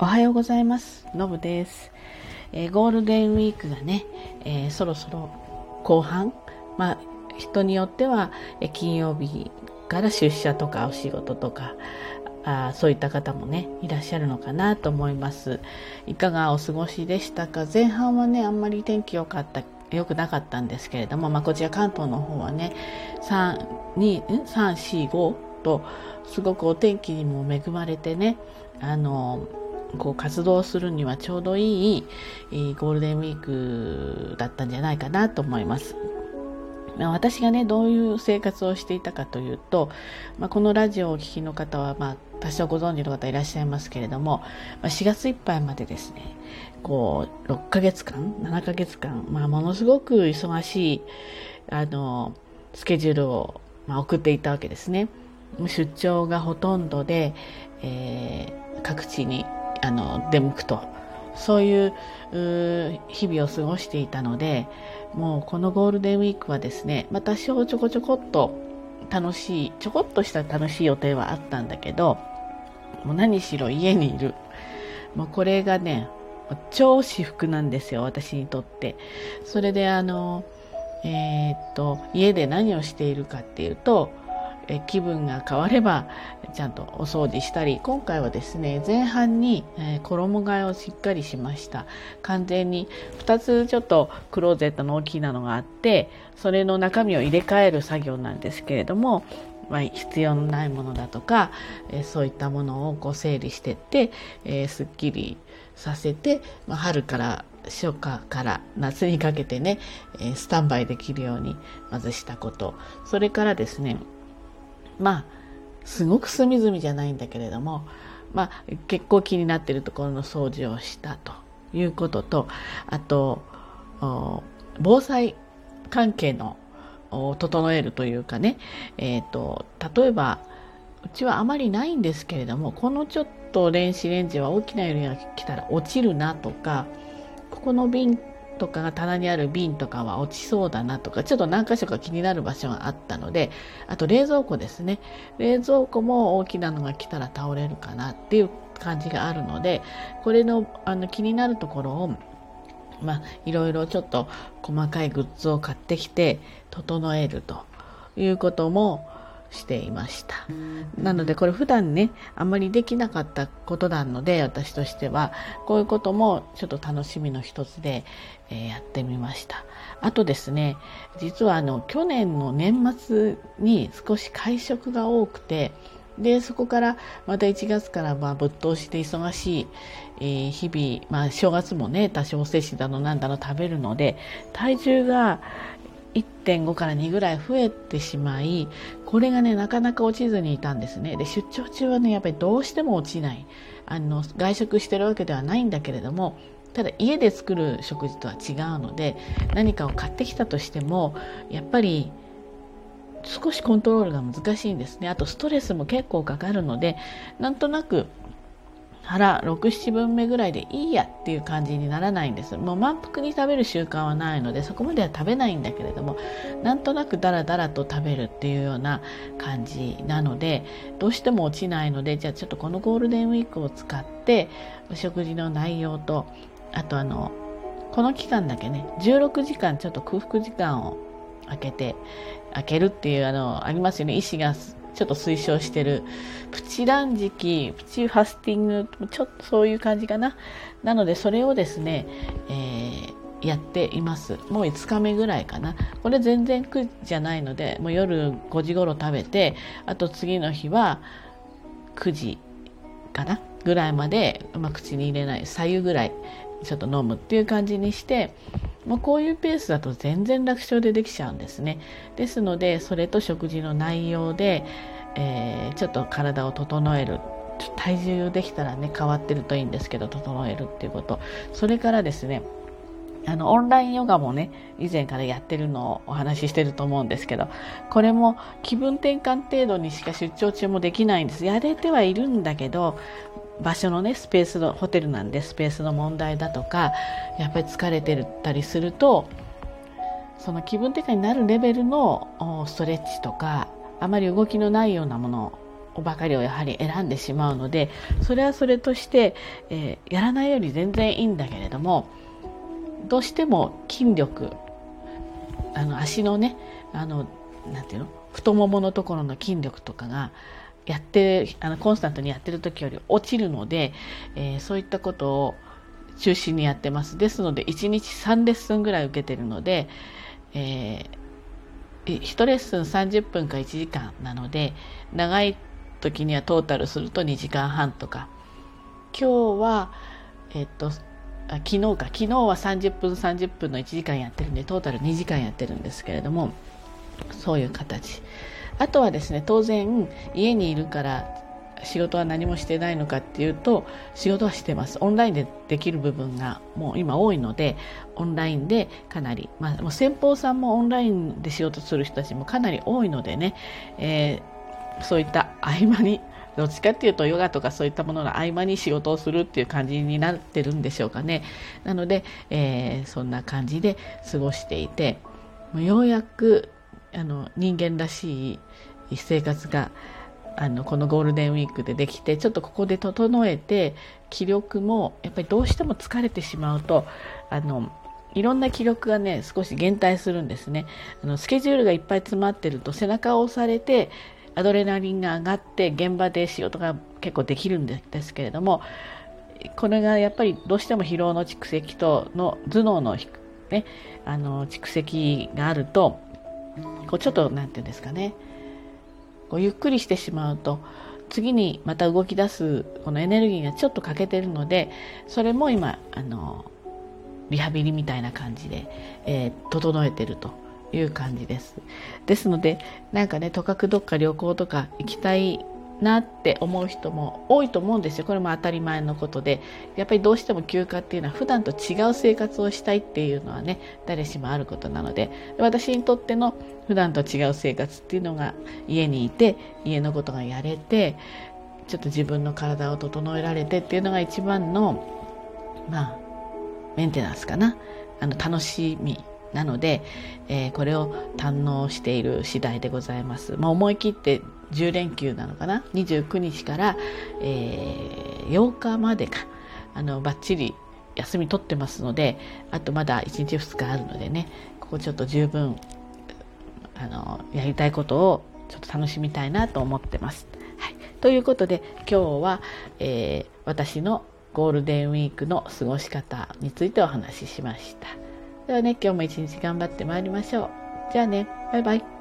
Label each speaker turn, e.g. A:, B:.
A: おはようございます。のぶです、えー、ゴールデンウィークがね、えー、そろそろ後半、まあ、人によっては、え金曜日から出社とかお仕事とか、あそういった方もね、いらっしゃるのかなと思います。いかがお過ごしでしたか？前半はね、あんまり天気良かった、良くなかったんですけれども、まあ、こちら関東の方はね、3、2、3、4、5と、すごくお天気にも恵まれてね、あの、こう活動するにはちょうどいいゴールデンウィークだったんじゃないかなと思います。私がね、どういう生活をしていたかというと、まあ、このラジオをお聴きの方は、まあ、多少ご存知の方いらっしゃいますけれども、まあ、4月いっぱいまでですね、こう、6ヶ月間、7ヶ月間、まあ、ものすごく忙しい、あの、スケジュールを、まあ、送っていたわけですね。出張がほとんどで、えー、各地にあの出向くと。そういう日々を過ごしていたのでもうこのゴールデンウィークはですねまた少ちょこちょこっと楽しいちょこっとした楽しい予定はあったんだけどもう何しろ家にいる。もうこれがね超至福なんですよ私にとって。それであのえー、っと家で何をしているかっていうとえ気分が変わればちゃんとお掃除したり今回はですね前半に、え衣替えをしっかりしました。完全に2つちょっとクローゼットの大きなのがあってそれの中身を入れ替える作業なんですけれどもまあ、必要のないものだとか、えそういったものをこう整理してって、えー、すっきりさせて、まあ、春から初夏から夏にかけてね、えスタンバイできるようにまずしたこと。それからですねまあすごく隅々じゃないんだけれども、まあ、結構気になっているところの掃除をしたということとあと防災関係の整えるというかね、えーと、例えばうちはあまりないんですけれどもこのちょっと電子レンジは大きな揺れが来たら落ちるなとかここの瓶とかが棚にある瓶とかは落ちそうだなとかちょっと何箇所か気になる場所があったのであと冷蔵庫ですね。冷蔵庫も大きなのが来たら倒れるかなっていう感じがあるのでこれのあの気になるところをまあいろいろちょっと細かいグッズを買ってきて整えるということもしていました。なのでこれ普段ね、あんまりできなかったことなので私としては、こういうこともちょっと楽しみの一つで、えー、やってみました。あとですね、実はあの去年の年末に少し会食が多くて、で、そこからまた1月からまあぶっ通しで忙しい、日々、まあ正月もね、多少摂取だのなんだの食べるので、体重が1.5から2ぐらい増えてしまいこれがねなかなか落ちずにいたんですね。で出張中はねやっぱりどうしても落ちない。あの外食してるわけではないんだけれどもただ家で作る食事とは違うので何かを買ってきたとしてもやっぱり少しコントロールが難しいんですね。あとストレスも結構かかるのでなんとなく腹67分目ぐらいでいいやっていう感じにならないんです。もう満腹に食べる習慣はないのでそこまでは食べないんだけれどもなんとなくダラダラと食べるっていうような感じなのでどうしても落ちないのでじゃあちょっとこのゴールデンウィークを使ってお食事の内容とあとあのこの期間だけね16時間ちょっと空腹時間を空けて開けるっていうあのありますよね。医師がちょっと推奨してる。プチ断食プチファスティングちょっとそういう感じかな。なのでそれをですね、えー、やっています。もう5日目ぐらいかな。これ全然苦じゃないのでもう夜5時頃食べてあと次の日は9時かな？ぐらいまで、まあ、口に入れない。左右ぐらいちょっと飲むっていう感じにしてもうこういうペースだと全然楽勝でできちゃうんですね。ですのでそれと食事の内容で、えー、ちょっと体を整える。体重できたらね変わってるといいんですけど整えるっていうこと。それからですねあのオンラインヨガもね以前からやってるのをお話ししてると思うんですけどこれも気分転換程度にしか出張中もできないんです。やれてはいるんだけど場所のねスペースのホテルなんでスペースの問題だとかやっぱり疲れてたりするとその気分転換になるレベルのストレッチとかあまり動きのないようなものばかりをやはり選んでしまうのでそれはそれとして、えー、やらないより全然いいんだけれどもどうしても筋力あの足のねあのなていうの？太もものところの筋力とかがやってあのコンスタントにやってる時より落ちるので、えー、そういったことを中心にやってます。ですので1日3レッスンぐらい受けてるので、えー、1レッスン30分か1時間なので長い時にはトータルすると2時間半とか。今日はえっと昨日か。昨日は30分30分の1時間やってるんでトータル2時間やってるんですけれどもそういう形。あとはですね当然家にいるから仕事は何もしてないのかっていうと仕事はしてます。オンラインでできる部分がもう今多いのでオンラインでかなり、まあ、もう先方さんもオンラインで仕事する人たちもかなり多いのでね、えー、そういった合間にどっちかっていうとヨガとかそういったものの合間に仕事をするっていう感じになってるんでしょうかね。なので、えー、そんな感じで過ごしていてようやくあの人間らしい生活があのこのゴールデンウィークでできてちょっとここで整えて気力もやっぱりどうしても疲れてしまうとあのいろんな気力がね少し減退するんですね。あのスケジュールがいっぱい詰まってると背中を押されてアドレナリンが上がって現場で仕事が結構できるんですけれどもこれがやっぱりどうしても疲労の蓄積との頭脳の,、ね、あの蓄積があるとこうちょっと何て言うんですかねこうゆっくりしてしまうと次にまた動き出すこのエネルギーがちょっと欠けてるのでそれも今あのリハビリみたいな感じで、えー、整えてるという感じです。ですので、なんかね、とかくどっか旅行とか行きたいなって思う人も多いと思うんですよ。これも当たり前のことで。やっぱりどうしても休暇っていうのは普段と違う生活をしたいっていうのはね、誰しもあることなので、私にとっての普段と違う生活っていうのが家にいて、家のことがやれて、ちょっと自分の体を整えられてっていうのが一番の、まあ、メンテナンスかな。あの、楽しみなので、えー、これを堪能している次第でございます。まあ、思い切って10連休なのかな？29日から、えー、8日までかあのバッチリ休み取ってますのであとまだ1日2日あるのでねここちょっと十分あのやりたいことをちょっと楽しみたいなと思ってます。はい、ということで今日は、えー、私のゴールデンウィークの過ごし方についてお話ししました。ではね、今日も一日頑張ってまいりましょう。じゃあね、バイバイ。